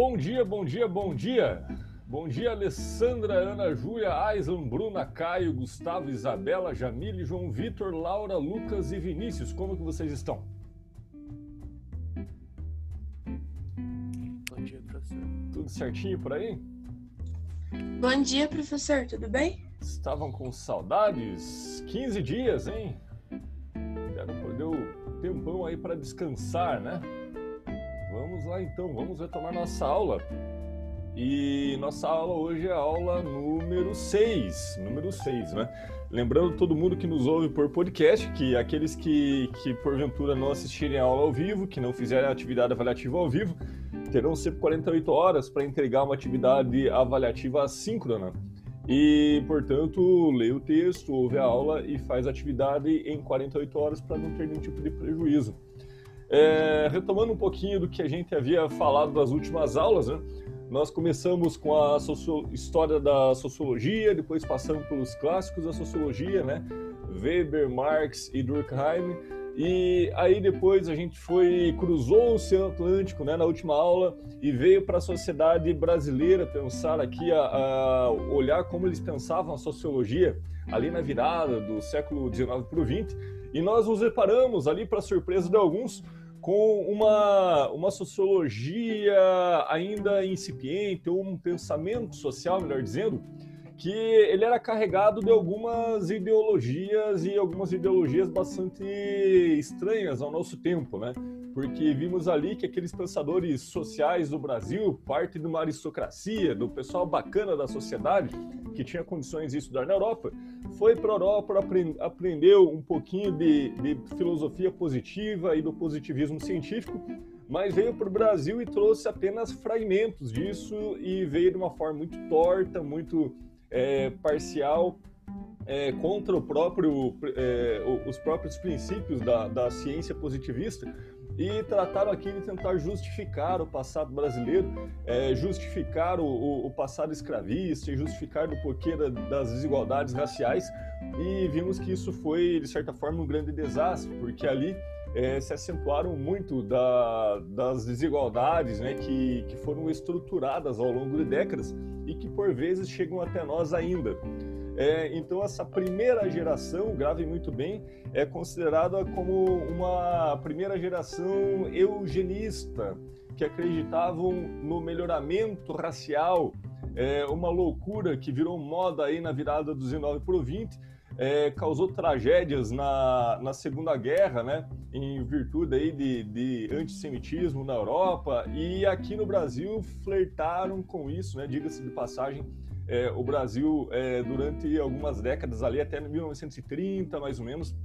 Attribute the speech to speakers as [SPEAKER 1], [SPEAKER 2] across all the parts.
[SPEAKER 1] Bom dia, bom dia, bom dia. Bom dia, Alessandra, Ana Júlia, Aislan, Bruna, Caio, Gustavo, Isabela, Jamile, João Vitor, Laura, Lucas e Vinícius. Como que vocês estão?
[SPEAKER 2] Bom dia, professor.
[SPEAKER 1] Tudo certinho por aí?
[SPEAKER 3] Bom dia, professor, tudo bem?
[SPEAKER 1] Estavam com saudades? 15 dias, hein? Quero perder o tempão aí para descansar, né? Lá então, vamos retomar nossa aula. E nossa aula hoje é a aula número 6, número 6, né? Lembrando todo mundo que nos ouve por podcast, que aqueles que, que porventura não assistirem a aula ao vivo, que não fizerem a atividade avaliativa ao vivo, terão sempre 48 horas para entregar uma atividade avaliativa assíncrona. E, portanto, lê o texto, ouve a aula e faz a atividade em 48 horas para não ter nenhum tipo de prejuízo. É, retomando um pouquinho do que a gente havia falado das últimas aulas, né? Nós começamos com a história da sociologia, depois passamos pelos clássicos da sociologia, né? Weber, Marx e Durkheim. E aí depois a gente foi cruzou o Oceano Atlântico, né, na última aula e veio para a sociedade brasileira pensar aqui a, a, olhar como eles pensavam a sociologia ali na virada do século XIX para o XX. E nós nos reparamos ali para surpresa de alguns com uma, uma sociologia ainda incipiente, ou um pensamento social, melhor dizendo, que ele era carregado de algumas ideologias e algumas ideologias bastante estranhas ao nosso tempo, né? Porque vimos ali que aqueles pensadores sociais do Brasil, parte de uma aristocracia, do pessoal bacana da sociedade, que tinha condições de estudar na Europa, foi para a Europa, aprendeu um pouquinho de, de filosofia positiva e do positivismo científico, mas veio para o Brasil e trouxe apenas fragmentos disso e veio de uma forma muito torta, muito é, parcial é, contra próprio, é, os próprios princípios da, da ciência positivista e trataram aqui de tentar justificar o passado brasileiro, é, justificar o, o, o, passado escravista justificar o porquê da, das desigualdades raciais e vimos que isso foi, de certa forma, um grande desastre, porque ali é, se acentuaram muito da, das desigualdades né, que, que foram estruturadas ao longo de décadas e que por vezes chegam até nós ainda. É, então, essa primeira geração, grave muito bem, é considerada como uma primeira geração eugenista, que acreditavam no melhoramento racial, é, uma loucura que virou moda aí na virada do 19 para o 20, é, causou tragédias na, na Segunda Guerra, né, em virtude aí de, de antissemitismo na Europa, e aqui no Brasil flertaram com isso, né, diga-se de passagem, é, o Brasil, é, durante algumas décadas, ali até 1930, mais ou menos,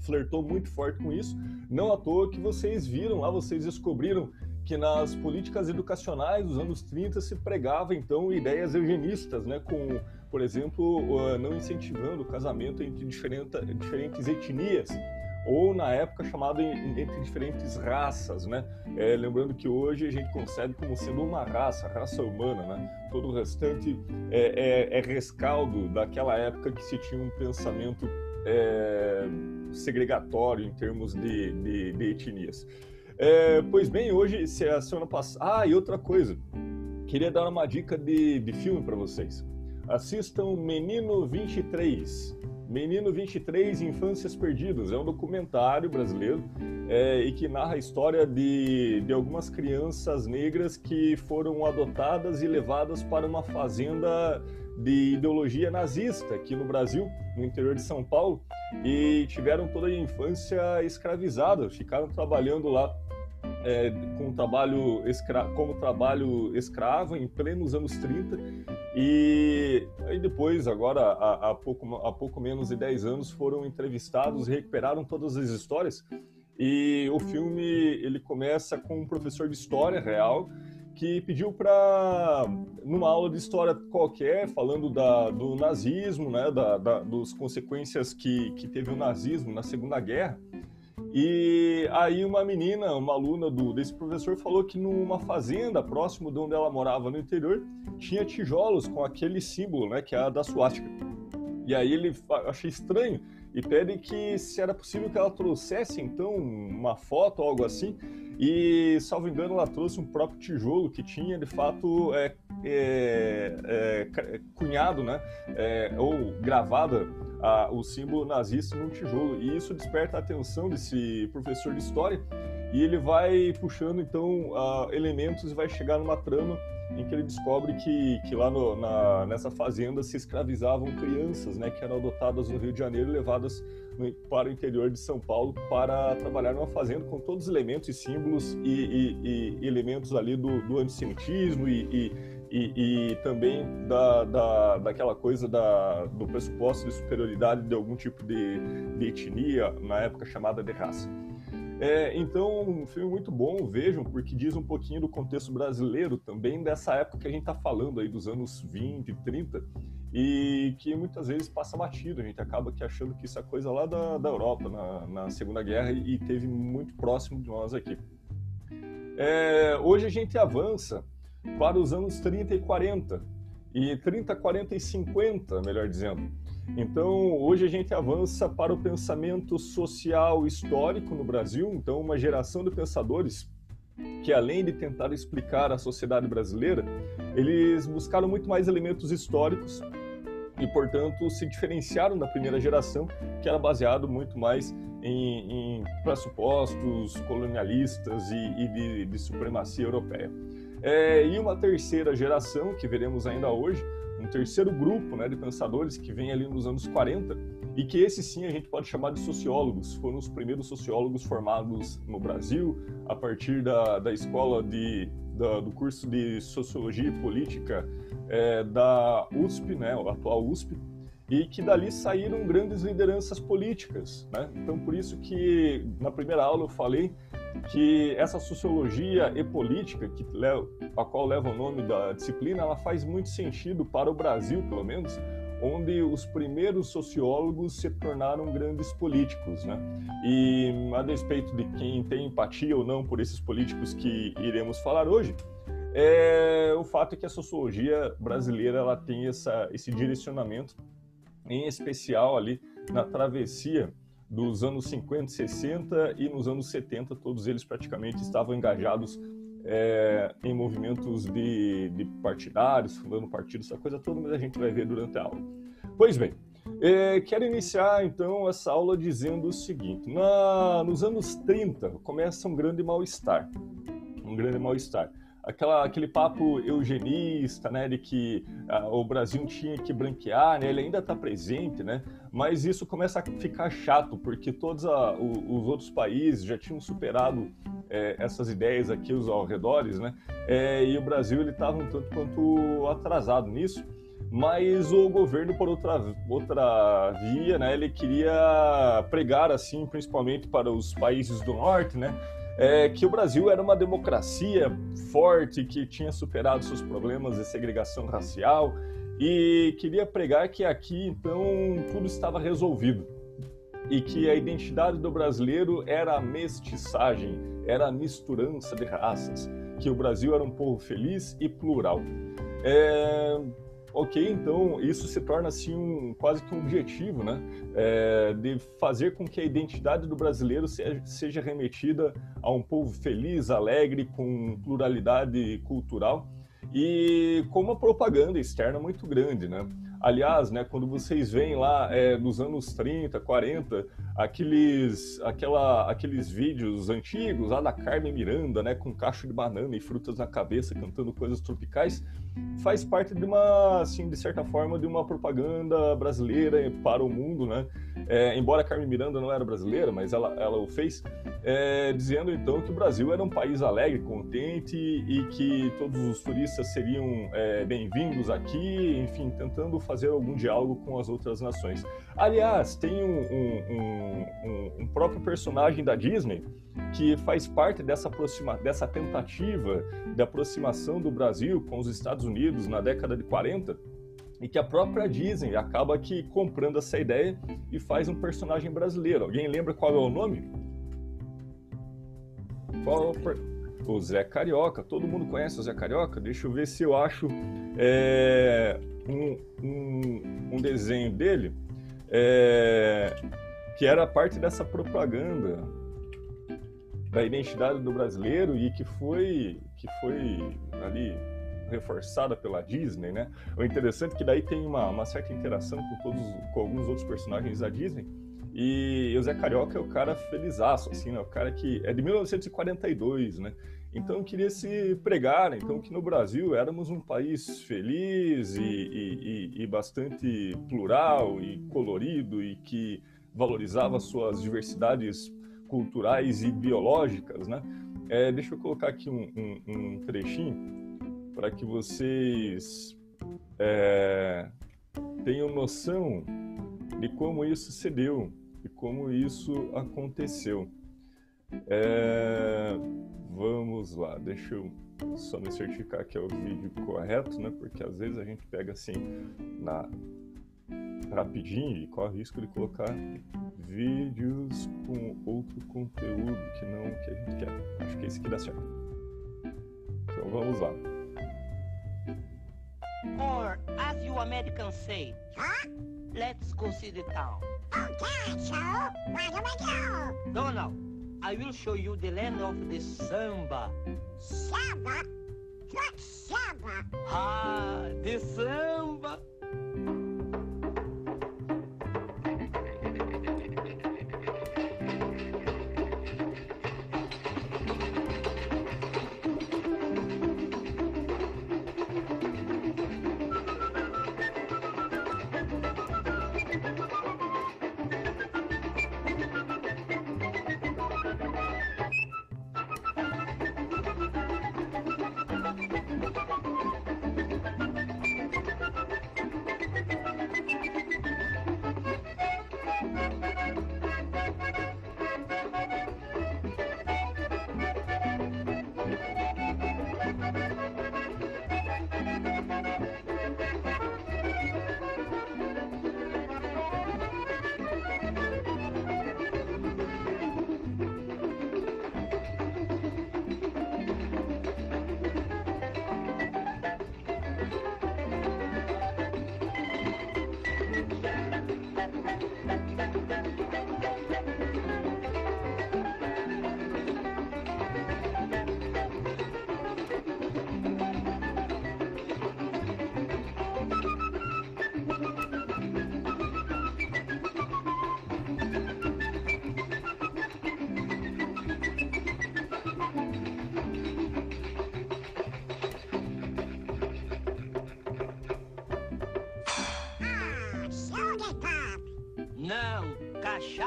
[SPEAKER 1] flertou muito forte com isso. Não à toa que vocês viram lá, vocês descobriram que nas políticas educacionais dos anos 30 se pregava então ideias eugenistas, né, com, por exemplo, não incentivando o casamento entre diferentes etnias ou na época chamado entre diferentes raças, né? É, lembrando que hoje a gente concebe como sendo uma raça, raça humana, né? Todo o restante é, é, é rescaldo daquela época que se tinha um pensamento é, segregatório em termos de, de, de etnias. É, pois bem, hoje, se a semana passada. Ah, e outra coisa. Queria dar uma dica de, de filme para vocês. Assistam Menino 23. Menino 23 Infâncias Perdidas. É um documentário brasileiro é, e que narra a história de, de algumas crianças negras que foram adotadas e levadas para uma fazenda de ideologia nazista aqui no Brasil, no interior de São Paulo, e tiveram toda a infância escravizada, ficaram trabalhando lá é, com trabalho escra como trabalho escravo em plenos anos 30 e aí depois, agora há, há, pouco, há pouco menos de 10 anos, foram entrevistados recuperaram todas as histórias. E o filme ele começa com um professor de história real que pediu para, numa aula de história qualquer, falando da, do nazismo, né, da, da, dos consequências que, que teve o nazismo na Segunda Guerra, e aí uma menina, uma aluna do, desse professor, falou que numa fazenda próximo de onde ela morava no interior, tinha tijolos com aquele símbolo, né, que é a da suástica. E aí ele achei estranho e pede que se era possível que ela trouxesse então uma foto ou algo assim. E, salvo engano, ela trouxe um próprio tijolo que tinha de fato é, é, é, cunhado, né, é, ou gravada a, o símbolo nazista no tijolo. E isso desperta a atenção desse professor de história e ele vai puxando então uh, elementos e vai chegar numa trama em que ele descobre que, que lá no, na, nessa fazenda se escravizavam crianças, né, que eram adotadas no Rio de Janeiro e levadas no, para o interior de São Paulo para trabalhar numa fazenda com todos os elementos e símbolos e, e, e elementos ali do, do antissemitismo e, e, também da, da, daquela coisa da, do pressuposto de superioridade de algum tipo de, de etnia, na época chamada de raça. É, então, um filme muito bom, vejam, porque diz um pouquinho do contexto brasileiro também, dessa época que a gente está falando aí, dos anos 20, 30, e que muitas vezes passa batido, a gente acaba que achando que isso é coisa lá da, da Europa, na, na Segunda Guerra, e teve muito próximo de nós aqui. É, hoje a gente avança para os anos 30 e 40, e 30, 40 e 50, melhor dizendo. Então, hoje a gente avança para o pensamento social histórico no Brasil, então uma geração de pensadores que além de tentar explicar a sociedade brasileira, eles buscaram muito mais elementos históricos e, portanto, se diferenciaram da primeira geração, que era baseado muito mais em, em pressupostos colonialistas e, e de, de, supremacia europeia. É, e uma terceira geração, que veremos ainda hoje, um terceiro grupo né, de pensadores que vem ali nos anos 40 e que esse sim a gente pode chamar de sociólogos. Foram os primeiros sociólogos formados no Brasil a partir da, da escola de, da, do curso de Sociologia e Política é, da USP, né, a atual USP, e que dali saíram grandes lideranças políticas. Né? Então, por isso que na primeira aula eu falei que essa sociologia e política, que leva, a qual leva o nome da disciplina, ela faz muito sentido para o Brasil, pelo menos, onde os primeiros sociólogos se tornaram grandes políticos, né? E a despeito de quem tem empatia ou não por esses políticos que iremos falar hoje, é, o fato é que a sociologia brasileira ela tem essa, esse direcionamento, em especial ali na travessia dos anos 50, 60 e nos anos 70, todos eles praticamente estavam engajados é, em movimentos de, de, partidários, fundando partidos, essa coisa toda, mas a gente vai ver durante a aula. Pois bem, é, quero iniciar então essa aula dizendo o seguinte: na, nos anos 30 começa um grande mal-estar. Um grande mal-estar aquela, aquele papo eugenista, né, de que ah, o Brasil tinha que branquear, né, ele ainda está presente, né, mas isso começa a ficar chato, porque todos a, o, os outros países já tinham superado é, essas ideias aqui os arredores, né, é, e o Brasil ele estava um tanto quanto atrasado nisso, mas o governo por outra outra via, né, ele queria pregar assim, principalmente para os países do norte, né, é, que o Brasil era uma democracia forte, que tinha superado seus problemas de segregação racial e queria pregar que aqui então tudo estava resolvido e que a identidade do brasileiro era a mestiçagem, era a misturança de raças, que o Brasil era um povo feliz e plural. É, Ok, então isso se torna assim um quase que um objetivo, né, é, de fazer com que a identidade do brasileiro seja, seja remetida a um povo feliz, alegre, com pluralidade cultural e com uma propaganda externa muito grande, né? Aliás, né, quando vocês veem lá é, nos anos 30, 40, aqueles, aquela, aqueles vídeos antigos lá da Carmen Miranda, né, com cacho de banana e frutas na cabeça, cantando coisas tropicais, faz parte de uma, assim, de certa forma, de uma propaganda brasileira para o mundo, né? É, embora Carmen Miranda não era brasileira, mas ela, ela o fez, é, dizendo então que o Brasil era um país alegre, contente e que todos os turistas seriam é, bem-vindos aqui, enfim, tentando fazer algum diálogo com as outras nações. Aliás, tem um, um, um, um próprio personagem da Disney que faz parte dessa, aproxima, dessa tentativa de aproximação do Brasil com os Estados Unidos na década de 40 e que a própria Disney acaba aqui comprando essa ideia e faz um personagem brasileiro. Alguém lembra qual é o nome? Qual é o Zé Carioca. Todo mundo conhece o Zé Carioca? Deixa eu ver se eu acho é, um, um, um desenho dele é, que era parte dessa propaganda da identidade do brasileiro e que foi que foi ali reforçada pela Disney, né? O interessante é que daí tem uma, uma certa interação com todos com alguns outros personagens da Disney e o Zé Carioca é o cara felizaço, assim, né? O cara que é de 1942, né? Então queria se pregar, né? então que no Brasil éramos um país feliz e, e, e, bastante plural e colorido e que valorizava suas diversidades culturais e biológicas, né? É, deixa eu colocar aqui um, um, um trechinho para que vocês é, tenham noção de como isso se deu e como isso aconteceu. É, vamos lá, deixa eu só me certificar que é o vídeo correto, né? Porque às vezes a gente pega assim na rapidinho e corre o risco de colocar vídeos com outro conteúdo que não o que a gente quer. Acho que é esse que dá certo. Então vamos lá.
[SPEAKER 2] Or, as you Americans say, huh? let's go see the town. Okay, so where do we go? Donald, I will show you the land of the samba.
[SPEAKER 4] Samba? What samba?
[SPEAKER 2] Ah, the samba.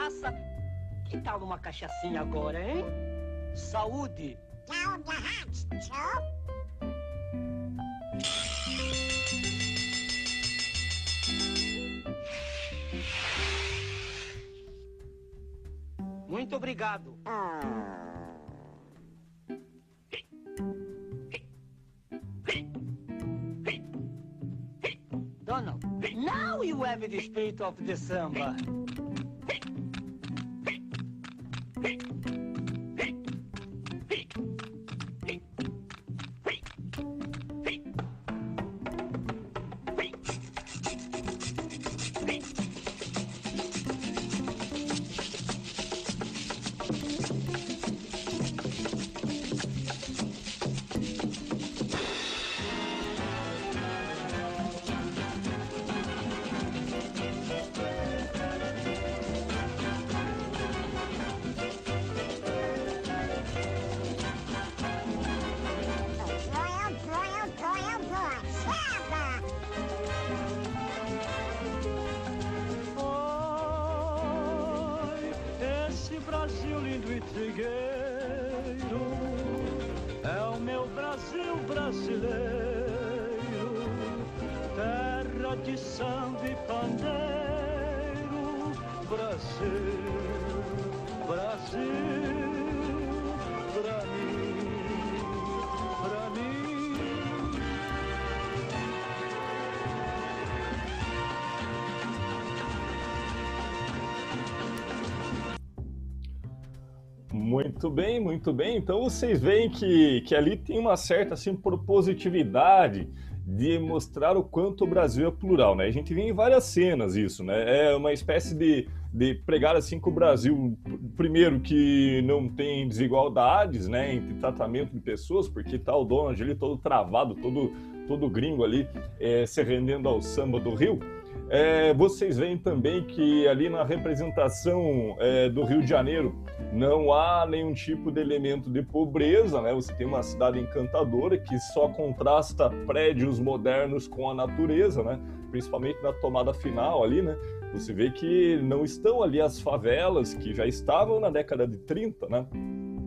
[SPEAKER 2] Cachaça. Que tal uma cachaçinha agora, hein? Saúde!
[SPEAKER 4] Hatch, Joe.
[SPEAKER 2] Muito obrigado. Donald, now you have the spirit of the samba.
[SPEAKER 1] Muito bem, muito bem. Então vocês veem que, que ali tem uma certa assim, propositividade de mostrar o quanto o Brasil é plural, né? A gente vê em várias cenas isso, né? É uma espécie de, de pregar assim que o Brasil, primeiro que não tem desigualdades, né, entre tratamento de pessoas, porque tá o Donald ali todo travado, todo todo gringo ali é, se rendendo ao samba do Rio. É, vocês veem também que ali na representação é, do Rio de Janeiro não há nenhum tipo de elemento de pobreza, né? Você tem uma cidade encantadora que só contrasta prédios modernos com a natureza, né? Principalmente na tomada final ali, né? Você vê que não estão ali as favelas que já estavam na década de 30, né?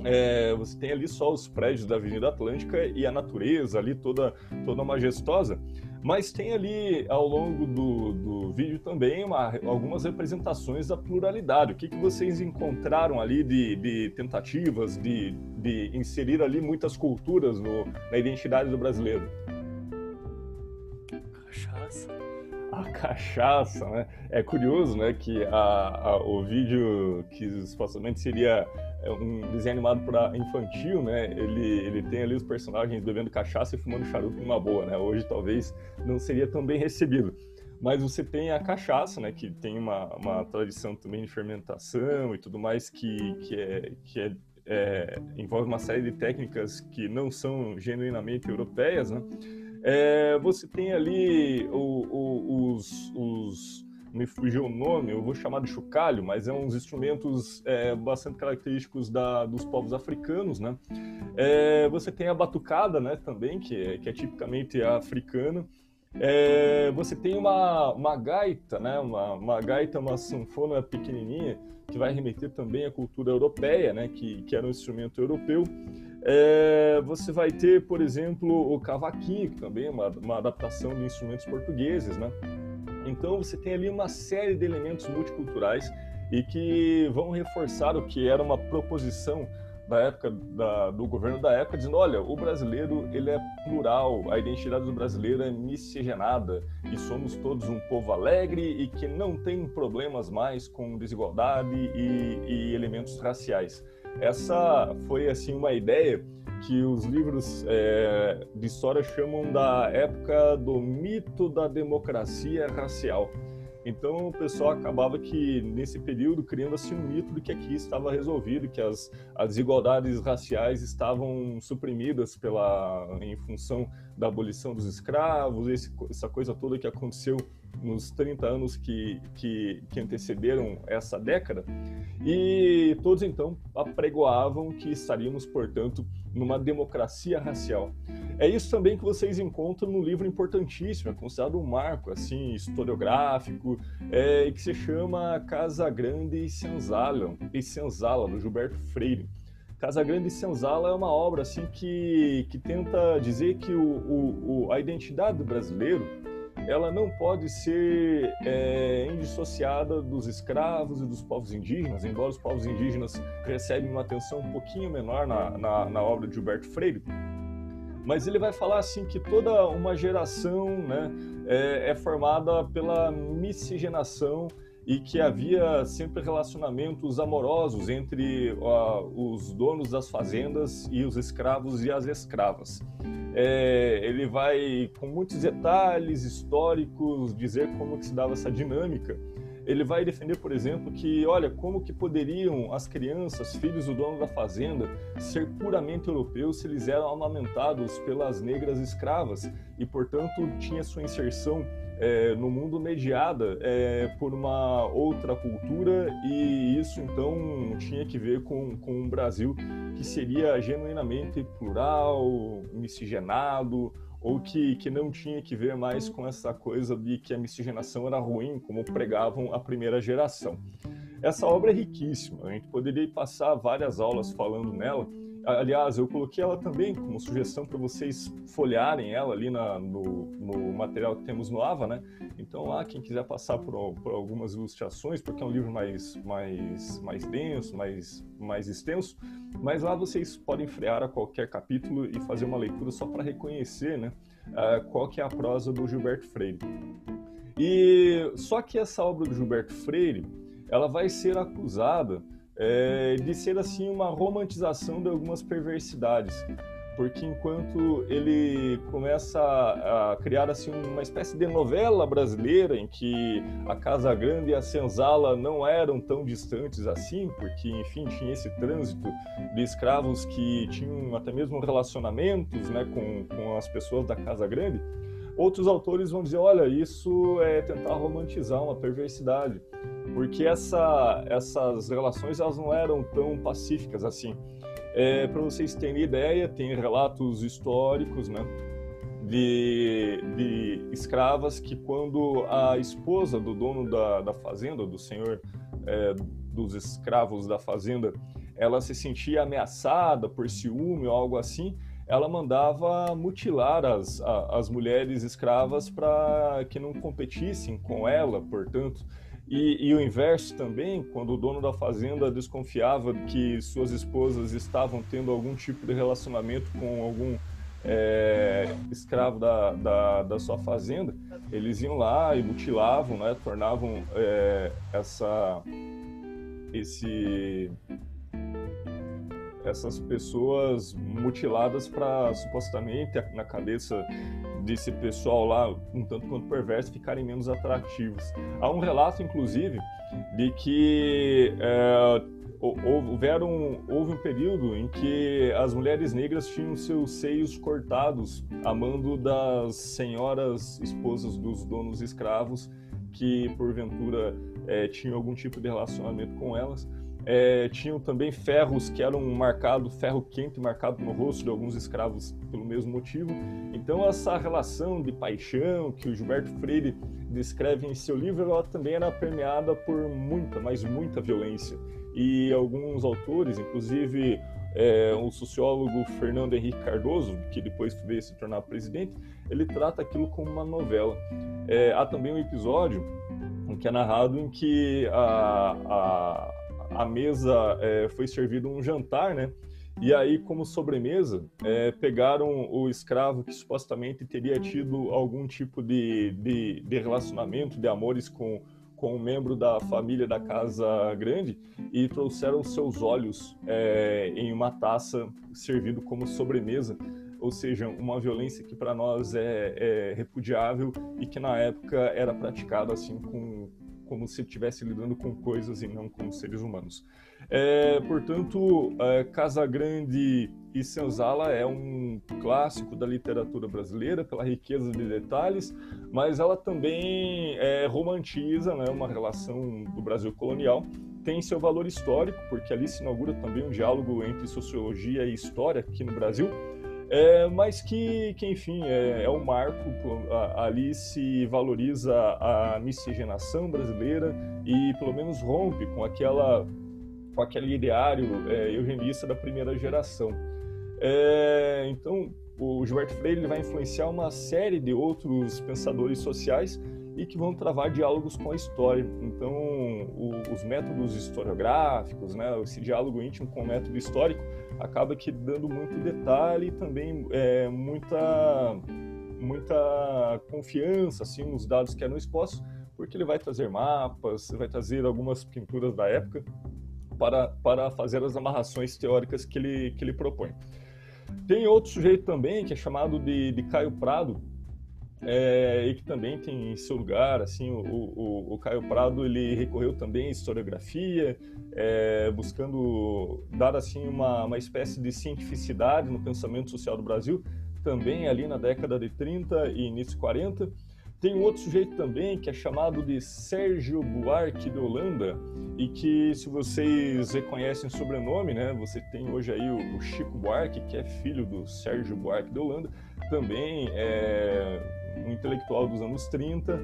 [SPEAKER 1] É, você tem ali só os prédios da Avenida Atlântica e a natureza ali toda, toda majestosa. Mas tem ali ao longo do, do vídeo também uma, algumas representações da pluralidade. O que, que vocês encontraram ali de, de tentativas de, de inserir ali muitas culturas no, na identidade do brasileiro?
[SPEAKER 5] Cachaça.
[SPEAKER 1] A cachaça, né? É curioso, né, que a, a, o vídeo que supostamente seria é um desenho animado para infantil, né? Ele, ele tem ali os personagens bebendo cachaça e fumando charuto numa boa, né? Hoje talvez não seria tão bem recebido. Mas você tem a cachaça, né? Que tem uma, uma tradição também de fermentação e tudo mais que, que, é, que é, é, envolve uma série de técnicas que não são genuinamente europeias, né? É, você tem ali o, o, os, os me fugiu o nome, eu vou chamar de chocalho, mas é uns instrumentos é, bastante característicos da, dos povos africanos, né? É, você tem a batucada, né, também, que é, que é tipicamente africana. É, você tem uma, uma gaita, né, uma, uma gaita, uma sanfona pequenininha, que vai remeter também à cultura europeia, né, que, que era um instrumento europeu. É, você vai ter, por exemplo, o cavaquinho, que também é uma, uma adaptação de instrumentos portugueses, né? Então você tem ali uma série de elementos multiculturais e que vão reforçar o que era uma proposição da época da, do governo da época dizendo olha o brasileiro ele é plural a identidade do brasileiro é miscigenada e somos todos um povo alegre e que não tem problemas mais com desigualdade e, e elementos raciais essa foi assim uma ideia que os livros é, de história chamam da época do mito da democracia racial. Então o pessoal acabava que nesse período criando assim um mito de que aqui estava resolvido, que as, as desigualdades raciais estavam suprimidas pela em função da abolição dos escravos, esse, essa coisa toda que aconteceu nos 30 anos que, que, que, antecederam essa década, e todos então apregoavam que estaríamos, portanto, numa democracia racial. É isso também que vocês encontram no livro importantíssimo, é considerado um marco assim historiográfico, é, que se chama Casa Grande e Senzala, e Senzala do Gilberto Freire. Casa Grande e Senzala é uma obra assim que, que tenta dizer que o, o, o a identidade do brasileiro ela não pode ser é, indissociada dos escravos e dos povos indígenas, embora os povos indígenas recebem uma atenção um pouquinho menor na, na, na obra de Gilberto Freire. Mas ele vai falar assim que toda uma geração né, é, é formada pela miscigenação e que havia sempre relacionamentos amorosos entre os donos das fazendas e os escravos e as escravas. É, ele vai, com muitos detalhes históricos, dizer como que se dava essa dinâmica. Ele vai defender, por exemplo, que, olha, como que poderiam as crianças, filhos do dono da fazenda, ser puramente europeus se eles eram amamentados pelas negras escravas e, portanto, tinha sua inserção é, no mundo mediada é, por uma outra cultura e isso então tinha que ver com, com um Brasil que seria genuinamente plural, miscigenado, ou que, que não tinha que ver mais com essa coisa de que a miscigenação era ruim, como pregavam a primeira geração. Essa obra é riquíssima, a gente poderia passar várias aulas falando nela, Aliás, eu coloquei ela também como sugestão para vocês folhearem ela ali na, no, no, material que temos no AVA, né? Então lá, quem quiser passar por, por, algumas ilustrações, porque é um livro mais, mais, mais denso, mais, mais extenso, mas lá vocês podem frear a qualquer capítulo e fazer uma leitura só para reconhecer, né? Uh, qual que é a prosa do Gilberto Freire. E só que essa obra do Gilberto Freire, ela vai ser acusada é, de ser assim uma romantização de algumas perversidades. porque enquanto ele começa a, criar assim uma espécie de novela brasileira em que a Casa Grande e a Senzala não eram tão distantes assim, porque enfim tinha esse trânsito de escravos que tinham até mesmo relacionamentos, né, com, com as pessoas da Casa Grande. Outros autores vão dizer, olha, isso é tentar romantizar uma perversidade, porque essa, essas relações elas não eram tão pacíficas assim. É, Para vocês terem ideia, tem relatos históricos, né? De, de, escravas que quando a esposa do dono da, da fazenda, do senhor é, dos escravos da fazenda, ela se sentia ameaçada por ciúme ou algo assim, ela mandava mutilar as, as mulheres escravas para que não competissem com ela, portanto. E, e, o inverso também, quando o dono da fazenda desconfiava que suas esposas estavam tendo algum tipo de relacionamento com algum é, escravo da, da, da, sua fazenda, eles iam lá e mutilavam, né, tornavam é, essa, esse, essas pessoas mutiladas para supostamente na cabeça desse pessoal lá, um tanto quanto perverso, ficarem menos atrativos. Há um relato, inclusive, de que é, houveram, houve um período em que as mulheres negras tinham seus seios cortados a mando das senhoras esposas dos donos escravos que, porventura, é, tinham algum tipo de relacionamento com elas é, tinham também ferros que eram marcados, ferro quente marcado no rosto de alguns escravos pelo mesmo motivo. Então essa relação de paixão que o Gilberto Freire descreve em seu livro, ela também era permeada por muita, mas muita violência. E alguns autores, inclusive é, o sociólogo Fernando Henrique Cardoso, que depois veio se tornar presidente, ele trata aquilo como uma novela. É, há também um episódio que é narrado em que a, a a mesa é, foi servido um jantar, né? E aí, como sobremesa, é, pegaram o escravo que supostamente teria tido algum tipo de, de, de, relacionamento, de amores com, com um membro da família da Casa Grande e trouxeram seus olhos é, em uma taça, servido como sobremesa. Ou seja, uma violência que para nós é, é repudiável e que na época era praticada assim com, como se estivesse lidando com coisas e não com seres humanos. É, portanto, é, Casa Grande e Senzala é um clássico da literatura brasileira pela riqueza de detalhes, mas ela também é, romantiza né, uma relação do Brasil colonial. Tem seu valor histórico, porque ali se inaugura também um diálogo entre sociologia e história aqui no Brasil é, mas que, que enfim, é, é um marco, ali se valoriza a miscigenação brasileira e pelo menos rompe com aquela com aquele ideário é, eugenista da primeira geração. É, então, o Gilberto Freire vai influenciar uma série de outros pensadores sociais e que vão travar diálogos com a história. Então, o, os métodos historiográficos, né, esse diálogo íntimo com o método histórico, acaba que dando muito detalhe e também é, muita, muita confiança assim, nos dados que eram expostos, porque ele vai trazer mapas, vai trazer algumas pinturas da época para, para fazer as amarrações teóricas que ele, que ele propõe. Tem outro sujeito também, que é chamado de, de Caio Prado, é, e que também tem seu lugar, assim, o, o, o, Caio Prado ele recorreu também à historiografia, é, buscando dar assim uma, uma espécie de cientificidade no pensamento social do Brasil, também ali na década de 30 e início de 40. Tem um outro sujeito também que é chamado de Sérgio Buarque de Holanda e que, se vocês reconhecem o sobrenome, né, você tem hoje aí o, o Chico Buarque, que é filho do Sérgio Buarque de Holanda, também é um intelectual dos anos 30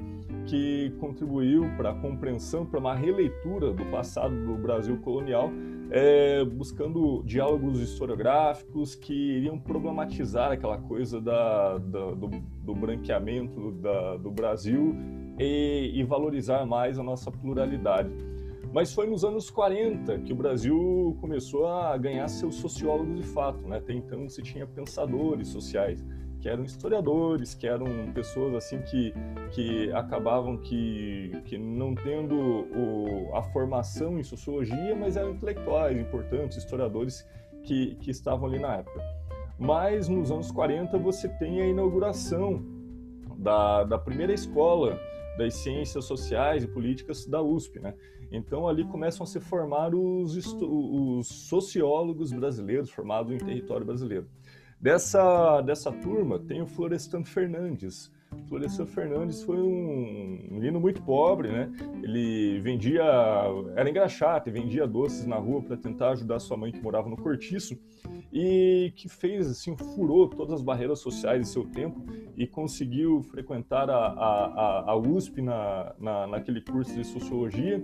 [SPEAKER 1] que contribuiu para a compreensão, para uma releitura do passado do Brasil colonial, é, buscando diálogos historiográficos que iriam problematizar aquela coisa da, da do, do, branqueamento da, do Brasil e, e valorizar mais a nossa pluralidade. Mas foi nos anos 40 que o Brasil começou a ganhar seus sociólogos de fato. Né? Até então se tinha pensadores sociais que eram historiadores, que eram pessoas assim que, que acabavam que, que não tendo o, a formação em sociologia, mas eram intelectuais importantes, historiadores que, que estavam ali na época. Mas nos anos 40 você tem a inauguração da, da primeira escola das ciências sociais e políticas da USP, né? Então ali começam a se formar os, os sociólogos brasileiros formados em território brasileiro. Dessa, dessa turma tem o Florestan Fernandes. Florestan Fernandes foi um menino muito pobre, né? Ele vendia, era engraxate, vendia doces na rua para tentar ajudar sua mãe que morava no cortiço e que fez assim, furou todas as barreiras sociais de seu tempo e conseguiu frequentar a, a, a USP na, na, naquele curso de sociologia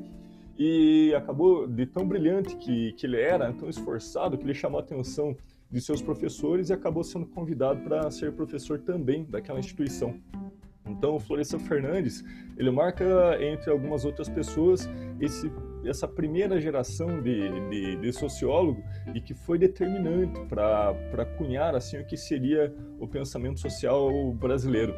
[SPEAKER 1] e acabou de tão brilhante que, que ele era, tão esforçado, que ele chamou a atenção de seus professores e acabou sendo convidado para ser professor também daquela instituição. Então, o Florestan Fernandes, ele marca, entre algumas outras pessoas, esse, essa primeira geração de, de, de sociólogo e que foi determinante para cunhar assim, o que seria o pensamento social brasileiro.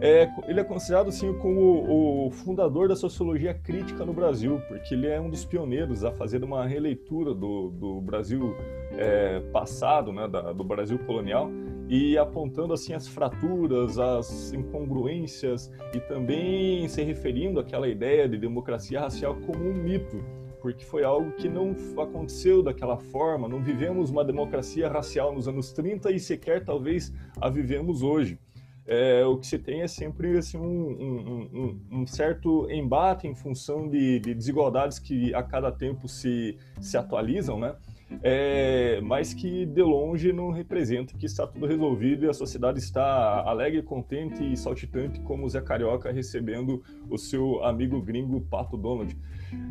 [SPEAKER 1] É, ele é considerado assim, como o fundador da sociologia crítica no Brasil, porque ele é um dos pioneiros a fazer uma releitura do, do Brasil é, passado, né, da, do Brasil colonial, e apontando assim as fraturas, as incongruências e também se referindo àquela ideia de democracia racial como um mito, porque foi algo que não aconteceu daquela forma, não vivemos uma democracia racial nos anos 30 e sequer talvez a vivemos hoje. É, o que se tem é sempre assim, um, um, um, um certo embate em função de, de, desigualdades que a cada tempo se, se atualizam, né? É, mas que de longe não representa que está tudo resolvido e a sociedade está alegre, contente e saltitante como o Zé Carioca recebendo o seu amigo gringo Pato Donald.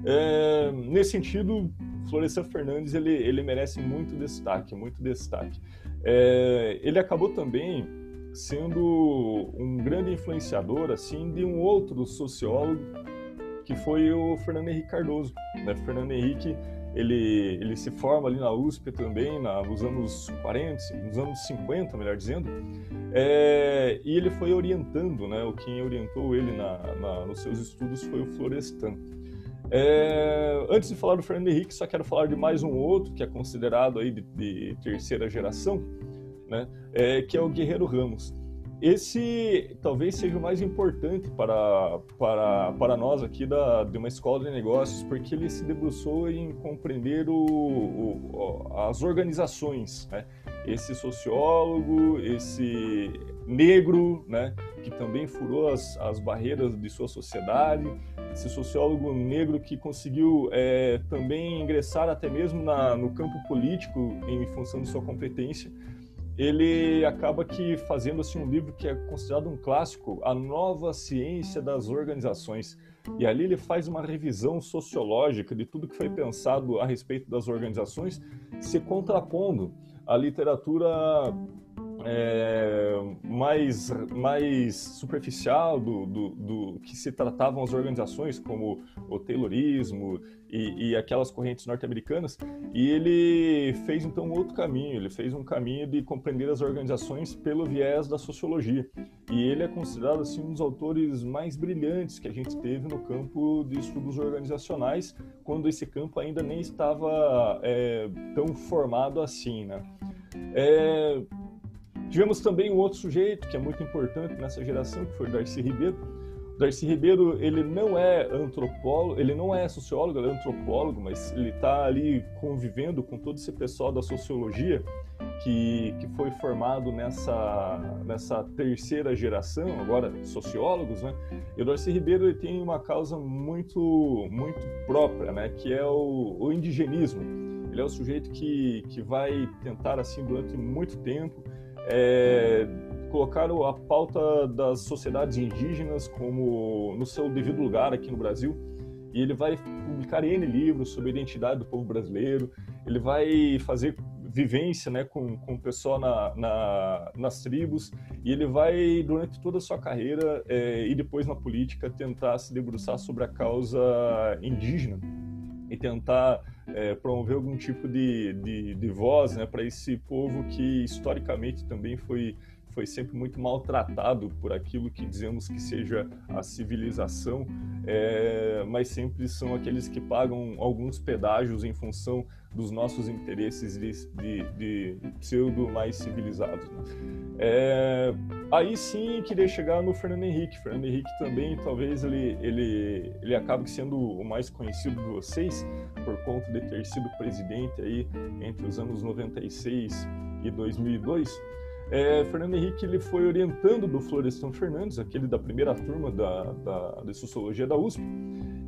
[SPEAKER 1] É, nesse sentido, Florestan Fernandes ele, ele merece muito destaque, muito destaque. É, ele acabou também sendo um grande influenciador assim de um outro sociólogo que foi o Fernando Henrique Cardoso. Né? Fernando Henrique ele, ele se forma ali na USP também, na, nos anos 40, nos anos 50, melhor dizendo, é, e ele foi orientando, né, o quem orientou ele na, na, nos seus estudos foi o Florestan. É, antes de falar do Fernando Henrique, só quero falar de mais um outro que é considerado aí de, de terceira geração, né, é, que é o Guerreiro Ramos. Esse talvez seja o mais importante para, para, para nós aqui da, de uma escola de negócios, porque ele se debruçou em compreender o, o, as organizações. Né? Esse sociólogo, esse negro, né? que também furou as, as barreiras de sua sociedade, esse sociólogo negro que conseguiu é, também ingressar até mesmo na, no campo político em função de sua competência ele acaba que fazendo assim um livro que é considerado um clássico, A Nova Ciência das Organizações. E ali ele faz uma revisão sociológica de tudo que foi pensado a respeito das organizações, se contrapondo à literatura é, mais, mais superficial do, do, do, que se tratavam as organizações, como o Taylorismo e, e aquelas correntes norte-americanas, e ele fez então outro caminho, ele fez um caminho de compreender as organizações pelo viés da sociologia. E ele é considerado assim, um dos autores mais brilhantes que a gente teve no campo de estudos organizacionais, quando esse campo ainda nem estava é, tão formado assim. Né? É, Tivemos também um outro sujeito que é muito importante nessa geração, que foi o Darcy Ribeiro. Darcy Ribeiro, ele não é antropólogo, ele não é sociólogo, ele é antropólogo, mas ele está ali convivendo com todo esse pessoal da sociologia que, que foi formado nessa, nessa terceira geração, agora sociólogos, né? E o Darcy Ribeiro ele tem uma causa muito, muito própria, né? Que é o, o indigenismo. Ele é o sujeito que, que vai tentar, assim, durante muito tempo, é, colocaram a pauta das sociedades indígenas como no seu devido lugar aqui no Brasil. E ele vai publicar N livros sobre a identidade do povo brasileiro, ele vai fazer vivência né, com, com o pessoal na, na, nas tribos, e ele vai, durante toda a sua carreira é, e depois na política, tentar se debruçar sobre a causa indígena e tentar é, promover algum tipo de, de, de voz né, para esse povo que historicamente também foi, foi sempre muito maltratado por aquilo que dizemos que seja a civilização, é, mas sempre são aqueles que pagam alguns pedágios em função dos nossos interesses de, de, de pseudo mais civilizados. Né? É, aí sim queria chegar no Fernando Henrique. Fernando Henrique também, talvez ele, ele, ele acabe sendo o mais conhecido de vocês por conta de ter sido presidente aí entre os anos 96 e 2002. É, Fernando Henrique ele foi orientando do Florestan Fernandes, aquele da primeira turma da, da, de Sociologia da USP,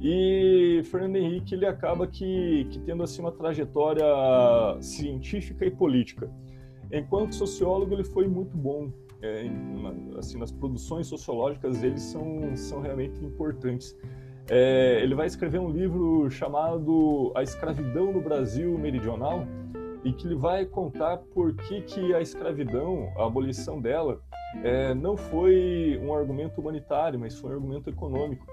[SPEAKER 1] e Fernando Henrique ele acaba que, que tendo assim uma trajetória científica e política. Enquanto sociólogo ele foi muito bom, é, assim nas produções sociológicas eles são, são realmente importantes. É, ele vai escrever um livro chamado A Escravidão no Brasil Meridional, e que ele vai contar por que, que a escravidão, a abolição dela, é, não foi um argumento humanitário, mas foi um argumento econômico.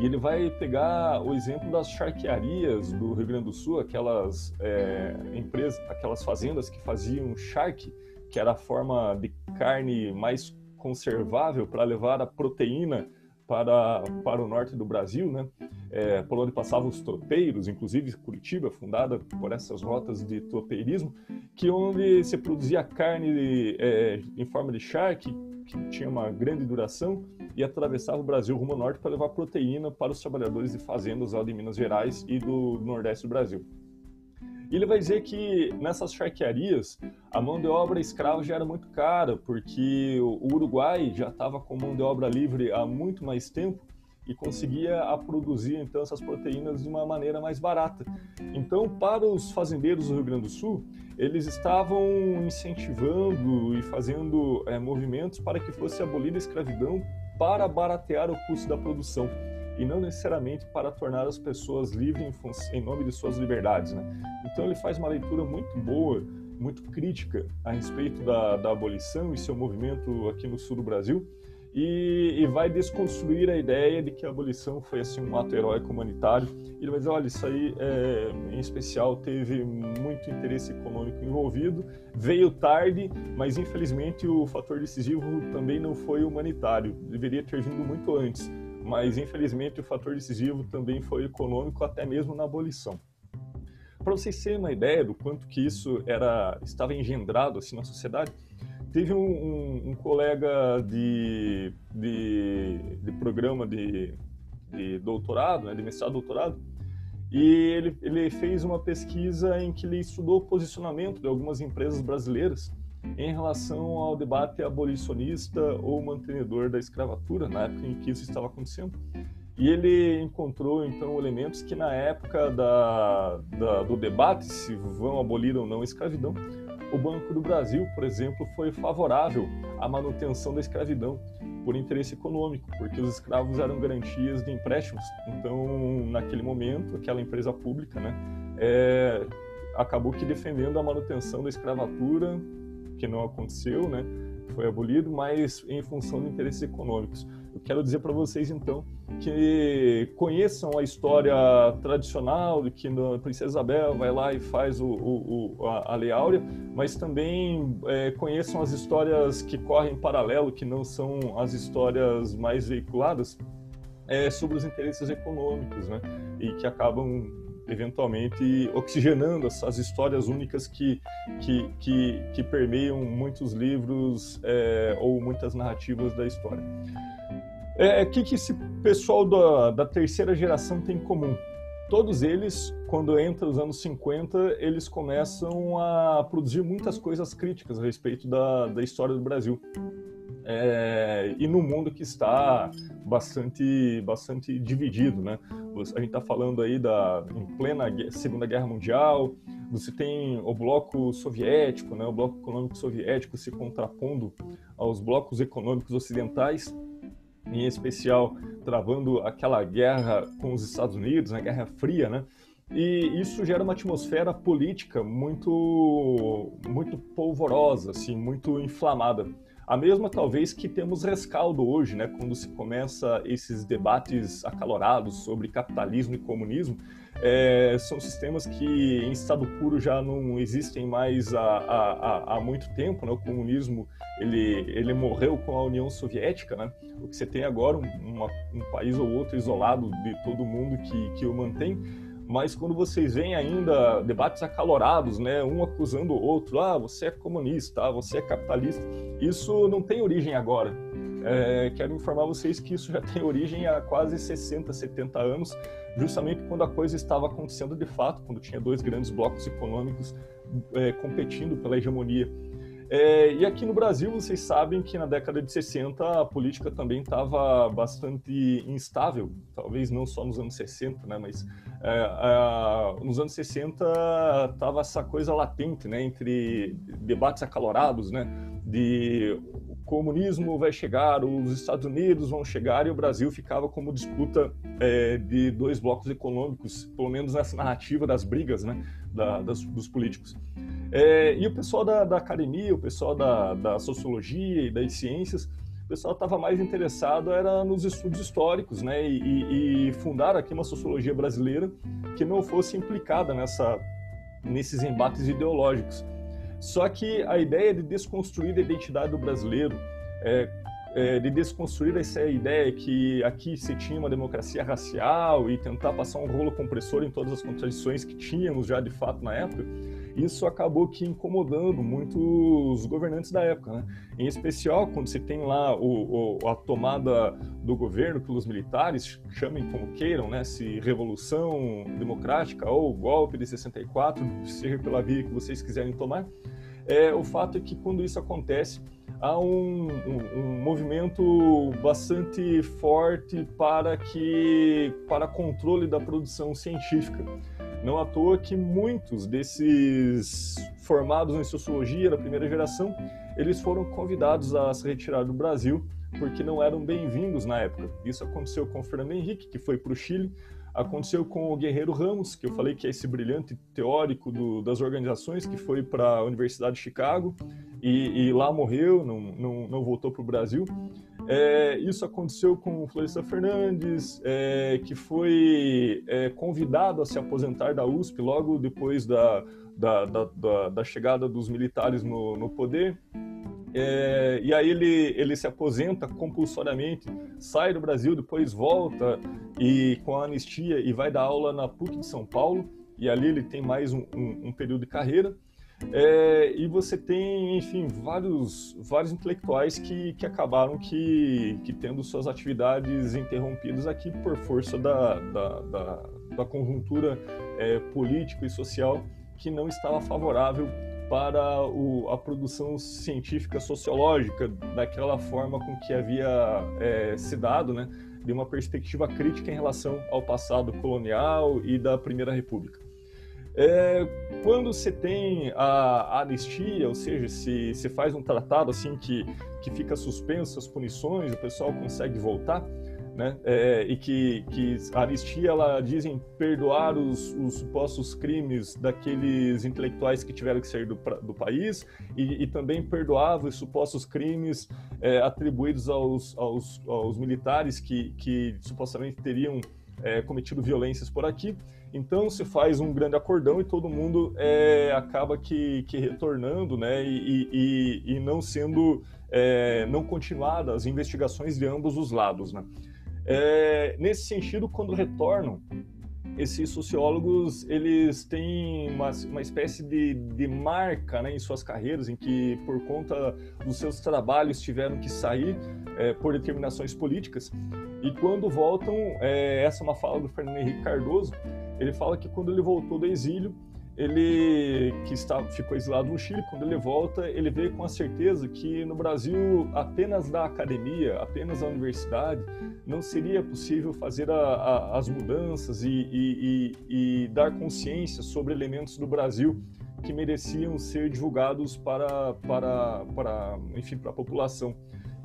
[SPEAKER 1] E ele vai pegar o exemplo das charquearias do Rio Grande do Sul, aquelas é, empresas, aquelas fazendas que faziam charque, que era a forma de carne mais conservável para levar a proteína para, para o norte do Brasil, né? É, por onde passavam os tropeiros, inclusive Curitiba, fundada por essas rotas de tropeirismo, que onde se produzia carne é, em forma de charque, que tinha uma grande duração, e atravessava o Brasil rumo ao norte para levar proteína para os trabalhadores de fazendas lá de Minas Gerais e do nordeste do Brasil. E ele vai dizer que nessas charquearias a mão de obra escrava já era muito cara, porque o Uruguai já estava com mão de obra livre há muito mais tempo e conseguia a produzir então essas proteínas de uma maneira mais barata. Então, para os fazendeiros do Rio Grande do Sul, eles estavam incentivando e fazendo é, movimentos para que fosse abolida a escravidão para baratear o custo da produção e não necessariamente para tornar as pessoas livres em, nome de suas liberdades. Né? Então ele faz uma leitura muito boa, muito crítica a respeito da, da abolição e seu movimento aqui no sul do Brasil e, e, vai desconstruir a ideia de que a abolição foi assim um ato heróico humanitário. Ele vai dizer, olha, isso aí é, em especial teve muito interesse econômico envolvido, veio tarde, mas infelizmente o fator decisivo também não foi humanitário, deveria ter vindo muito antes mas infelizmente o fator decisivo também foi econômico, até mesmo na abolição. Para vocês terem uma ideia do quanto que isso era estava engendrado assim na sociedade, teve um, um, um colega de, de, de programa de, de doutorado, né, de mestrado doutorado, e ele, ele fez uma pesquisa em que ele estudou o posicionamento de algumas empresas brasileiras em relação ao debate abolicionista ou mantenedor da escravatura, na época em que isso estava acontecendo. E ele encontrou, então, elementos que, na época da, da, do debate, se vão abolir ou não a escravidão, o Banco do Brasil, por exemplo, foi favorável à manutenção da escravidão por interesse econômico, porque os escravos eram garantias de empréstimos. Então, naquele momento, aquela empresa pública né, é, acabou que defendendo a manutenção da escravatura que não aconteceu, né? Foi abolido, mas em função de interesses econômicos. Eu quero dizer para vocês então que conheçam a história tradicional de que a Princesa Isabel vai lá e faz o, o, o a, a Lei Áurea, mas também é, conheçam as histórias que correm em paralelo, que não são as histórias mais veiculadas, é, sobre os interesses econômicos, né? E que acabam eventualmente oxigenando essas histórias únicas que, que, que, que permeiam muitos livros é, ou muitas narrativas da história. O é, que, que esse pessoal da, da terceira geração tem em comum? Todos eles, quando entra os anos 50, eles começam a produzir muitas coisas críticas a respeito da, da história do Brasil. É, e no mundo que está bastante, bastante dividido, né? A gente está falando aí da em plena Segunda Guerra Mundial, você tem o bloco soviético, né? O bloco econômico soviético se contrapondo aos blocos econômicos ocidentais, em especial travando aquela guerra com os Estados Unidos, a Guerra Fria, né? E isso gera uma atmosfera política muito, muito polvorosa, assim, muito inflamada A mesma, talvez, que temos rescaldo hoje, né, quando se começa esses debates acalorados sobre capitalismo e comunismo. É, são sistemas que em estado puro já não existem mais há, há, há muito tempo. Né? O comunismo ele, ele morreu com a União Soviética. Né? O que você tem agora, um, uma, um país ou outro isolado de todo mundo que, que o mantém mas quando vocês veem ainda debates acalorados, né, um acusando o outro, ah, você é comunista, ah, você é capitalista, isso não tem origem agora. É, quero informar vocês que isso já tem origem há quase 60, 70 anos, justamente quando a coisa estava acontecendo de fato, quando tinha dois grandes blocos econômicos é, competindo pela hegemonia. É, e aqui no Brasil, vocês sabem que na década de 60 a política também estava bastante instável, talvez não só nos anos 60, né, mas é, nos anos 60 estava essa coisa latente, né, entre debates acalorados, né, de comunismo vai chegar, os Estados Unidos vão chegar e o Brasil ficava como disputa é, de dois blocos econômicos, pelo menos nessa narrativa das brigas, né, da, das, dos políticos. É, e o pessoal da, da, academia, o pessoal da, da sociologia e das ciências, o pessoal estava mais interessado era nos estudos históricos, né? E, e, fundar aqui uma sociologia brasileira que não fosse implicada nessa, nesses embates ideológicos. Só que a ideia de desconstruir a identidade do brasileiro, é, é, de desconstruir essa ideia que aqui se tinha uma democracia racial e tentar passar um rolo compressor em todas as contradições que tínhamos já de fato na época, isso acabou que incomodando muitos governantes da época, né? Em especial quando você tem lá o, o, a tomada do governo pelos militares, chamem como queiram, né? Se revolução democrática ou golpe de 64, seja pela via que vocês quiserem tomar, é, o fato é que quando isso acontece, há um, um, um, movimento bastante forte para que para controle da produção científica. Não à toa que muitos desses formados em sociologia da primeira geração, eles foram convidados a se retirar do Brasil porque não eram bem-vindos na época. Isso aconteceu com o Fernando Henrique, que foi para o Chile, aconteceu com o Guerreiro Ramos, que eu falei que é esse brilhante teórico do, das organizações, que foi para a Universidade de Chicago e, e lá morreu, não, não, não voltou para o Brasil. É, isso aconteceu com o Floresta Fernandes, é, que foi é, convidado a se aposentar da USP logo depois da, da, da, da chegada dos militares no, no poder. É, e aí ele, ele se aposenta compulsoriamente, sai do Brasil, depois volta e com a anistia e vai dar aula na PUC de São Paulo. E ali ele tem mais um, um, um período de carreira. É, e você tem, enfim, vários, vários intelectuais que, que acabaram que, que tendo suas atividades interrompidas aqui por força da, da, da, da conjuntura é, política e social que não estava favorável para o, a produção científica sociológica daquela forma com que havia é, se dado, né, de uma perspectiva crítica em relação ao passado colonial e da Primeira República. É, quando você tem a, anistia, ou seja, se, se faz um tratado assim que, que fica suspenso as punições, o pessoal consegue voltar, né? É, e que, que a anistia ela dizem perdoar os, os, supostos crimes daqueles intelectuais que tiveram que sair do, do país e, e, também perdoava os supostos crimes é, atribuídos aos, aos, aos militares que, que supostamente teriam é, cometido violências por aqui. Então se faz um grande acordão e todo mundo é, acaba que, que, retornando, né, e, e, e não sendo, é, não continuadas as investigações de ambos os lados, né. É, nesse sentido, quando retornam, esses sociólogos eles têm uma, uma espécie de, de marca né, em suas carreiras, em que por conta dos seus trabalhos tiveram que sair é, por determinações políticas. E quando voltam, é, essa é uma fala do Fernando Henrique Cardoso, ele fala que quando ele voltou do exílio, ele que está, ficou exilado no Chile, quando ele volta, ele vê com a certeza que no Brasil, apenas da academia, apenas da universidade, não seria possível fazer a, a, as mudanças e, e, e, e, dar consciência sobre elementos do Brasil que mereciam ser divulgados para, para, para, enfim, para a população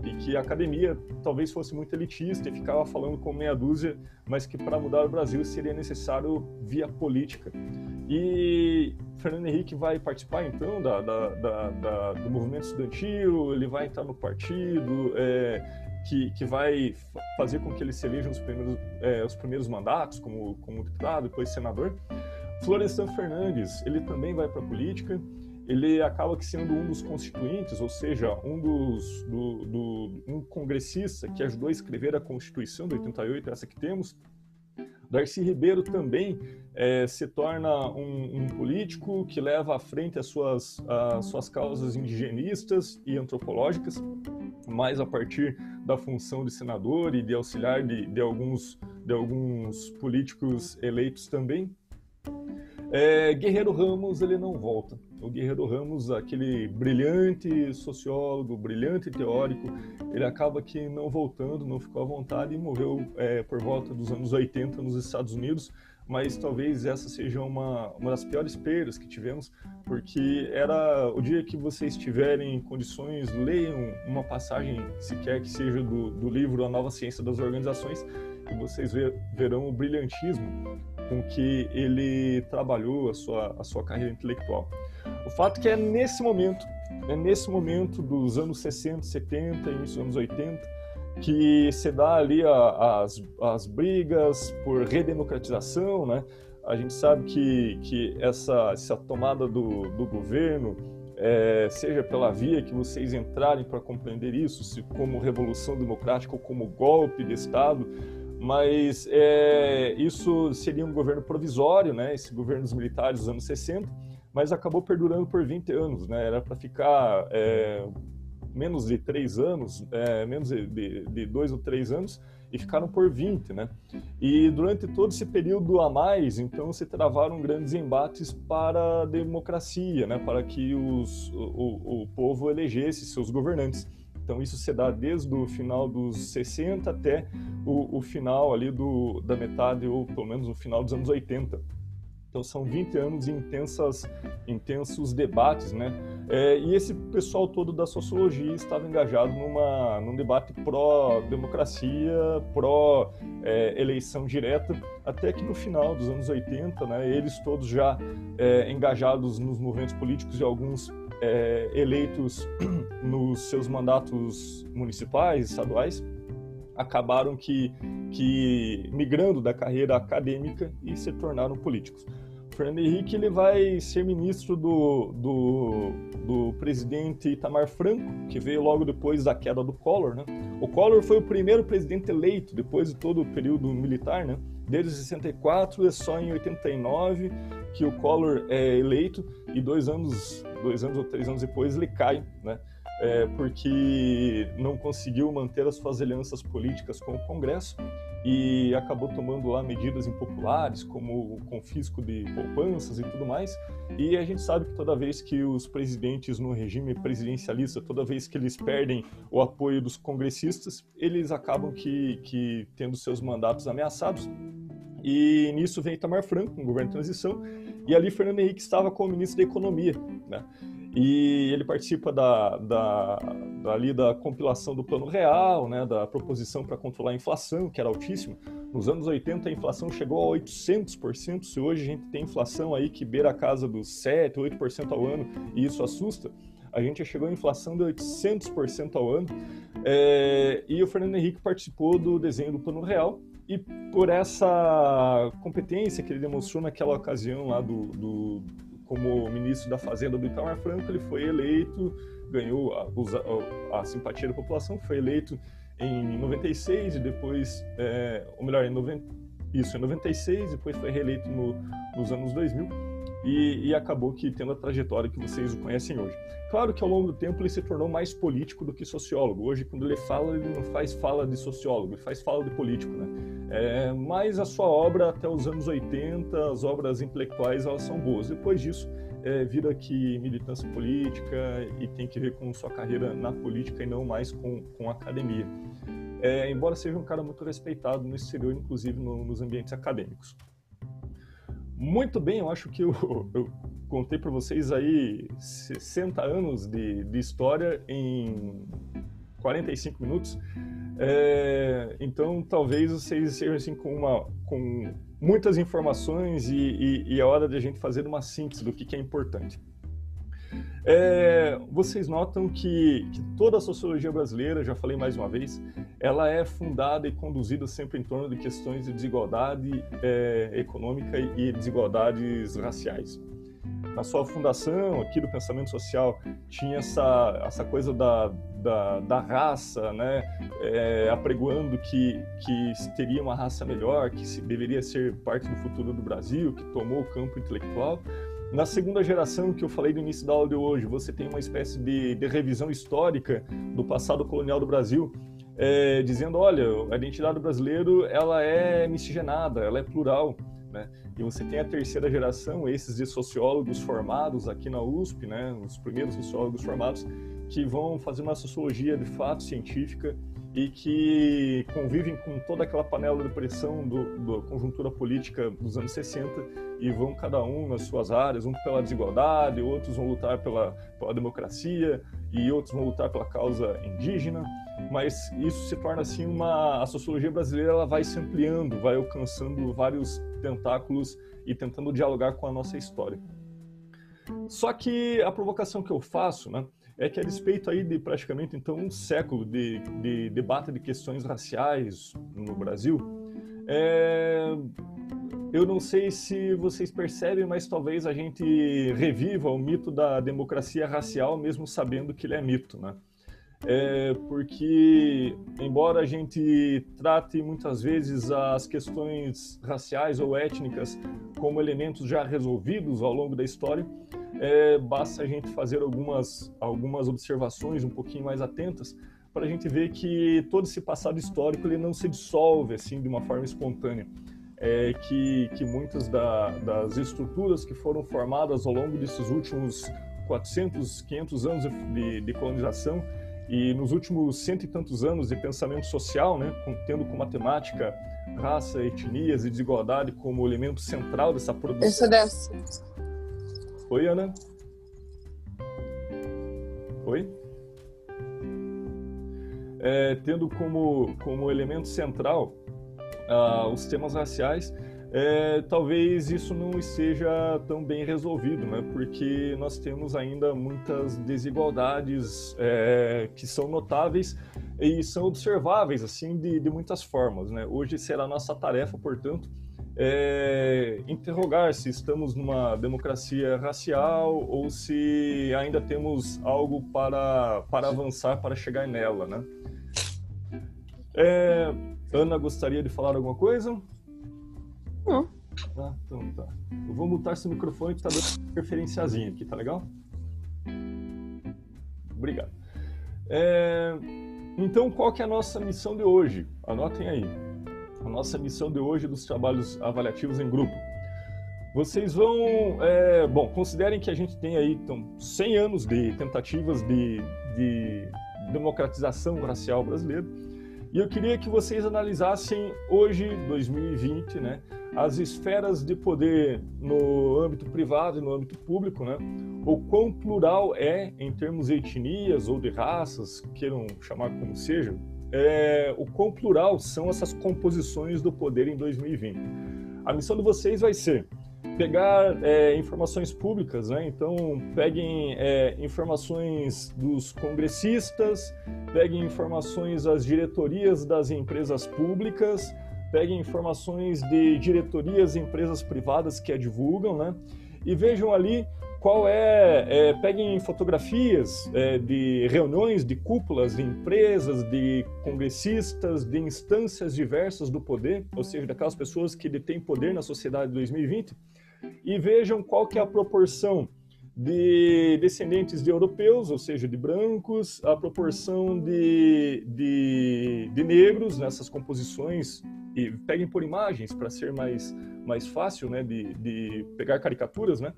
[SPEAKER 1] e que a academia talvez fosse muito elitista e ficava falando com meia dúzia, mas que para mudar o Brasil seria necessário via política. E Fernando Henrique vai participar então da, da, da, da do movimento estudantil, ele vai entrar no partido, é, que, que vai fazer com que ele se eleja nos primeiros, é, os primeiros mandatos como, como deputado, depois senador. Florestan Fernandes, ele também vai para a política, ele acaba que sendo um dos constituintes, ou seja, um dos do, do, um congressista que ajudou a escrever a Constituição de 88, essa que temos. Darcy Ribeiro também é, se torna um, um, político que leva à frente as suas, as suas causas indigenistas e antropológicas, mais a partir da função de senador e de auxiliar de, de alguns, de alguns políticos eleitos também. É, Guerreiro Ramos ele não volta. O Guerreiro Ramos, aquele brilhante sociólogo, brilhante teórico, ele acaba que não voltando, não ficou à vontade e morreu é, por volta dos anos 80 nos Estados Unidos. Mas talvez essa seja uma, uma das piores perdas que tivemos, porque era o dia que vocês tiverem em condições, leiam uma passagem, sequer que seja do, do livro A Nova Ciência das Organizações, e vocês ver, verão o brilhantismo com que ele trabalhou a sua, a sua carreira intelectual. O fato é que é nesse momento, é nesse momento dos anos 60, 70, início dos anos 80, que se dá ali a, as, as brigas por redemocratização, né? A gente sabe que, que essa, essa tomada do, do governo, é, seja pela via que vocês entrarem para compreender isso, se como revolução democrática ou como golpe de Estado, mas é, isso seria um governo provisório, né? Esse governo dos militares dos anos 60, mas acabou perdurando por 20 anos, né? Era para ficar é, menos de três anos, é, menos de, de, dois ou três anos, e ficaram por 20, né? E durante todo esse período a mais, então, se travaram grandes embates para a democracia, né? Para que os, o, o povo elegesse seus governantes. Então isso se dá desde o final dos 60 até o, o final ali do, da metade, ou pelo menos o final dos anos 80. Então são 20 anos de intensas, intensos debates, né? É, e esse pessoal todo da sociologia estava engajado numa, num debate pró-democracia, pró-eleição é, direta, até que no final dos anos 80, né, eles todos já é, engajados nos movimentos políticos e alguns é, eleitos nos seus mandatos municipais, estaduais, acabaram que, que migrando da carreira acadêmica e se tornaram políticos. O Fernando Henrique ele vai ser ministro do, do, do presidente Itamar Franco, que veio logo depois da queda do Collor. Né? O Collor foi o primeiro presidente eleito depois de todo o período militar, né? Desde 64, é só em 89 que o Collor é eleito e dois anos dois anos ou três anos depois, ele cai, né? É, porque não conseguiu manter as suas alianças políticas com o Congresso e acabou tomando lá medidas impopulares, como o confisco de poupanças e tudo mais. E a gente sabe que toda vez que os presidentes no regime presidencialista, toda vez que eles perdem o apoio dos congressistas, eles acabam que, que tendo seus mandatos ameaçados. E nisso vem Itamar Franco, um governo de transição, e ali Fernando Henrique estava como ministro da Economia, né? E ele participa da, da, da, compilação do Plano Real, né, da proposição para controlar a inflação, que era altíssima. Nos anos 80 a inflação chegou a 800%, se hoje a gente tem inflação aí que beira a casa dos 7, 8% ao ano, e isso assusta, a gente chegou a inflação de 800% ao ano. É, e o Fernando Henrique participou do desenho do Plano Real, e por essa competência que ele demonstrou naquela ocasião lá do, do como ministro da Fazenda do Itamar Franco, ele foi eleito, ganhou a, a, simpatia da população, foi eleito em 96 e depois, é, ou melhor, em 90, isso, em 96, depois foi reeleito no, nos anos 2000 e, e, acabou que tendo a trajetória que vocês o conhecem hoje. Claro que ao longo do tempo ele se tornou mais político do que sociólogo. Hoje, quando ele fala, ele não faz fala de sociólogo, ele faz fala de político, né? É, mas a sua obra até os anos 80, as obras intelectuais, elas são boas. Depois disso, é, vira que militância política e tem que ver com sua carreira na política e não mais com, com academia. É, embora seja um cara muito respeitado no exterior, inclusive no, nos ambientes acadêmicos. Muito bem, eu acho que eu, eu contei para vocês aí 60 anos de, de história em 45 minutos. É, então, talvez vocês sejam assim com uma com muitas informações e, e, e é hora de a gente fazer uma síntese do que, que é importante. É, vocês notam que, que, toda a sociologia brasileira, já falei mais uma vez, ela é fundada e conduzida sempre em torno de questões de desigualdade é, econômica e desigualdades raciais. Na sua fundação, aqui do pensamento social, tinha essa, essa coisa da, da, da raça, né, é, apregoando que, que teria uma raça melhor, que se, deveria ser parte do futuro do Brasil, que tomou o campo intelectual. Na segunda geração, que eu falei no início da aula de hoje, você tem uma espécie de, de revisão histórica do passado colonial do Brasil, é, dizendo, olha, a identidade do brasileiro ela é miscigenada, ela é plural. Né? E você tem a terceira geração, esses de sociólogos formados aqui na USP, né? os primeiros sociólogos formados, que vão fazer uma sociologia de fato científica e que convivem com toda aquela panela de pressão do, da conjuntura política dos anos 60 e vão cada um nas suas áreas, um pela desigualdade, outros vão lutar pela, pela democracia e outros vão lutar pela causa indígena, mas isso se torna assim uma a sociologia brasileira ela vai se ampliando, vai alcançando vários tentáculos e tentando dialogar com a nossa história. Só que a provocação que eu faço, né, é que a despeito aí de praticamente então um século de, de debate de questões raciais no Brasil, é, eu não sei se vocês percebem, mas talvez a gente reviva o mito da democracia racial, mesmo sabendo que ele é mito, né? É porque, embora a gente trate muitas vezes as questões raciais ou étnicas como elementos já resolvidos ao longo da história, é, basta a gente fazer algumas, algumas observações um pouquinho mais atentas para a gente ver que todo esse passado histórico ele não se dissolve assim de uma forma espontânea. É que, que muitas da, das estruturas que foram formadas ao longo desses últimos 400, 500 anos de, de colonização e nos últimos cento e tantos anos de pensamento social, né, tendo com matemática, raça, etnias e desigualdade como elemento central dessa produção.
[SPEAKER 3] Essa dessa.
[SPEAKER 1] Oi, Ana? Oi? É, tendo como, como elemento central uh, os temas raciais, é, talvez isso não esteja tão bem resolvido, né? porque nós temos ainda muitas desigualdades é, que são notáveis e são observáveis assim de, de muitas formas. Né? Hoje será nossa tarefa, portanto, é, interrogar se estamos numa democracia racial ou se ainda temos algo para, para avançar para chegar nela, né? É, Ana gostaria de falar alguma coisa?
[SPEAKER 3] Não.
[SPEAKER 1] Ah, então tá. Eu vou mutar seu microfone que tá dando interferenciazinha aqui, tá legal? Obrigado. É, então, qual que é a nossa missão de hoje? Anotem aí a nossa missão de hoje dos trabalhos avaliativos em grupo. Vocês vão, é, bom, considerem que a gente tem aí então, 100 anos de tentativas de, de democratização racial brasileira, e eu queria que vocês analisassem hoje, 2020, né, as esferas de poder no âmbito privado e no âmbito público, né, o quão plural é em termos de etnias ou de raças, queiram chamar como seja, é, o quão plural são essas composições do poder em 2020. A missão de vocês vai ser pegar é, informações públicas, né? Então, peguem é, informações dos congressistas, peguem informações das diretorias das empresas públicas, peguem informações de diretorias de empresas privadas que a divulgam, né? E vejam ali qual é, é peguem fotografias é, de reuniões de cúpulas de empresas, de congressistas, de instâncias diversas do poder, ou seja, daquelas pessoas que detêm poder na sociedade de 2020, e vejam qual que é a proporção de descendentes de europeus, ou seja, de brancos, a proporção de, de, de negros nessas composições, e peguem por imagens para ser mais, mais fácil né, de, de pegar caricaturas, né?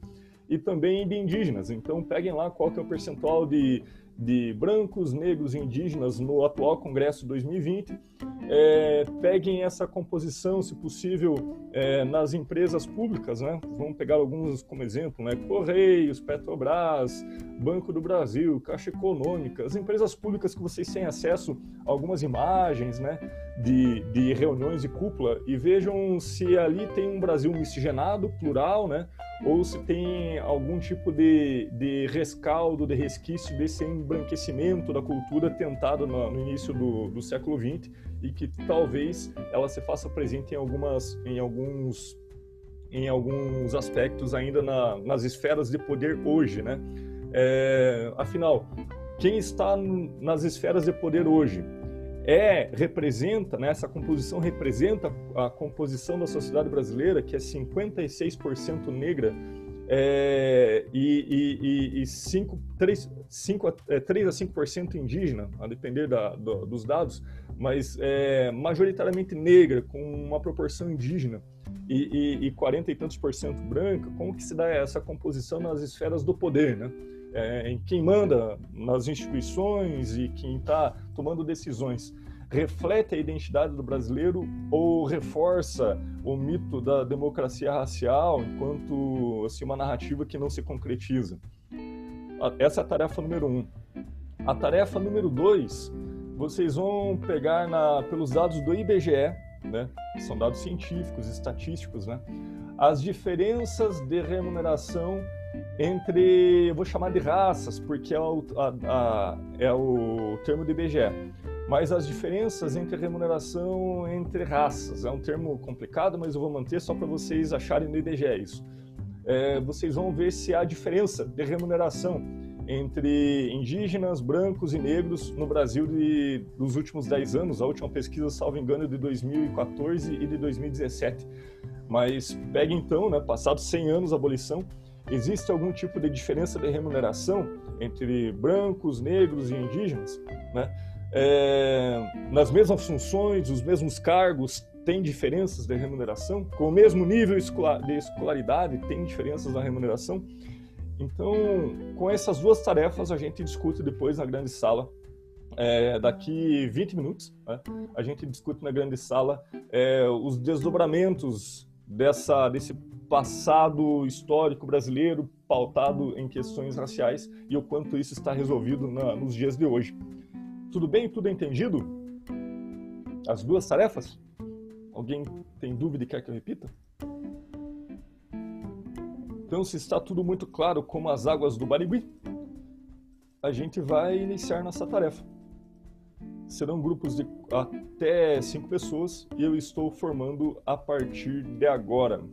[SPEAKER 1] e também de indígenas. Então peguem lá qual que é o percentual de, de brancos, negros e indígenas no atual Congresso 2020. É, peguem essa composição, se possível, é, nas empresas públicas, né? Vamos pegar alguns como exemplo, né? Correios, Petrobras, Banco do Brasil, Caixa Econômica, as empresas públicas que vocês têm acesso a algumas imagens, né? De, de reuniões de cúpula e vejam se ali tem um Brasil miscigenado, plural, né? Ou se tem algum tipo de, de rescaldo, de resquício desse embranquecimento da cultura tentado no, no início do, do, século XX e que talvez ela se faça presente em algumas, em alguns, em alguns aspectos ainda na, nas esferas de poder hoje, né? É, afinal, quem está nas esferas de poder hoje é representa, né, essa composição representa a composição da sociedade brasileira, que é 56% negra é, e, e, e 5, 3, 5, é, 3 a 5% indígena, a depender da, do, dos dados, mas é, majoritariamente negra, com uma proporção indígena e, e, e 40 e tantos por cento branca, como que se dá essa composição nas esferas do poder, né? É, em quem manda nas instituições e quem está tomando decisões reflete a identidade do brasileiro ou reforça o mito da democracia racial enquanto assim, uma narrativa que não se concretiza? Essa é a tarefa número um. A tarefa número dois, vocês vão pegar na, pelos dados do IBGE, né, são dados científicos, estatísticos, né, as diferenças de remuneração entre, eu vou chamar de raças, porque é o, a, a, é o termo do IBGE, mas as diferenças entre remuneração entre raças. É um termo complicado, mas eu vou manter só para vocês acharem no IBGE isso. É, vocês vão ver se há diferença de remuneração entre indígenas, brancos e negros no Brasil de, dos últimos 10 anos. A última pesquisa, salvo engano, é de 2014 e de 2017. Mas pegue então, né, passados 100 anos da abolição, existe algum tipo de diferença de remuneração entre brancos, negros e indígenas, né? É, nas mesmas funções, os mesmos cargos, tem diferenças de remuneração? Com o mesmo nível de escolaridade, tem diferenças na remuneração? Então, com essas duas tarefas, a gente discute depois na grande sala. É, daqui 20 minutos, né? a gente discute na grande sala é, os desdobramentos dessa, desse passado histórico brasileiro pautado em questões raciais e o quanto isso está resolvido na, nos dias de hoje. Tudo bem? Tudo entendido? As duas tarefas? Alguém tem dúvida e quer que eu repita? Então, se está tudo muito claro como as águas do Barigui, a gente vai iniciar nossa tarefa. Serão grupos de até cinco pessoas e eu estou formando a partir de agora.